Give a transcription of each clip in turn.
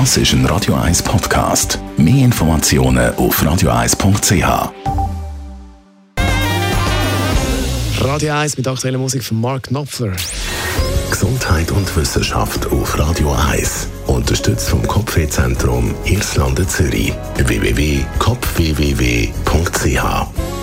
Das ist ein Radio 1 Podcast. Mehr Informationen auf radio1.ch. Radio 1 mit aktueller Musik von Mark Knopfler. Gesundheit und Wissenschaft auf Radio 1. Unterstützt vom Kopfwehzentrum Irlande Zürich. www.kopfwww.ch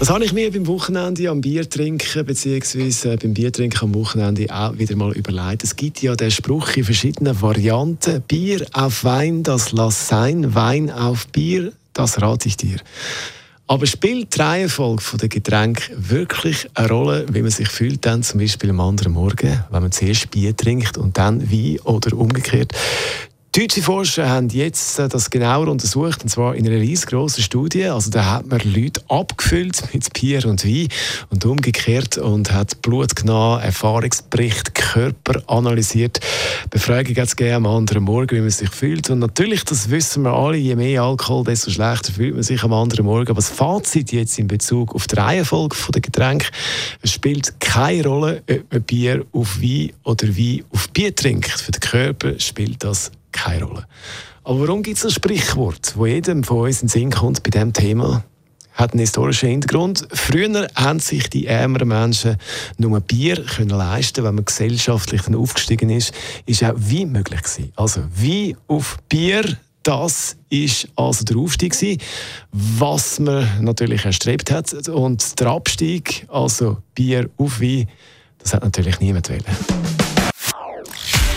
das habe ich mir beim Wochenende am Bier trinken beziehungsweise beim Bier trinken am Wochenende auch wieder mal überlegt. Es gibt ja den Spruch in verschiedenen Varianten: Bier auf Wein, das lass sein. Wein auf Bier, das rate ich dir. Aber spielt die Reihenfolge der Getränke wirklich eine Rolle, wie man sich fühlt, dann zum Beispiel am anderen Morgen, wenn man zuerst Bier trinkt und dann Wein oder umgekehrt? Deutsche Forscher haben jetzt äh, das genauer untersucht, und zwar in einer riesengroßen Studie. Also da hat man Leute abgefüllt mit Bier und Wein und umgekehrt und hat Blut genommen, Erfahrungsbericht, Körper analysiert. Befragung hat es am anderen Morgen, wie man sich fühlt. Und natürlich, das wissen wir alle, je mehr Alkohol, desto schlechter fühlt man sich am anderen Morgen. Aber das Fazit jetzt in Bezug auf die Reihenfolge der Getränke, es spielt keine Rolle, ob man Bier auf Wein oder Wein auf Bier trinkt. Für den Körper spielt das keine Rolle. Aber warum gibt es ein Sprichwort, wo jedem von uns in den Sinn kommt bei diesem Thema? Hat einen historischen Hintergrund. Früher haben sich die ärmeren Menschen nur Bier können leisten, wenn man gesellschaftlich aufgestiegen ist, ist auch Wein möglich gewesen. Also Wein auf Bier, das ist also der Aufstieg gewesen, was man natürlich erstrebt hat. Und der Abstieg, also Bier auf Wein, das hat natürlich niemand wollen.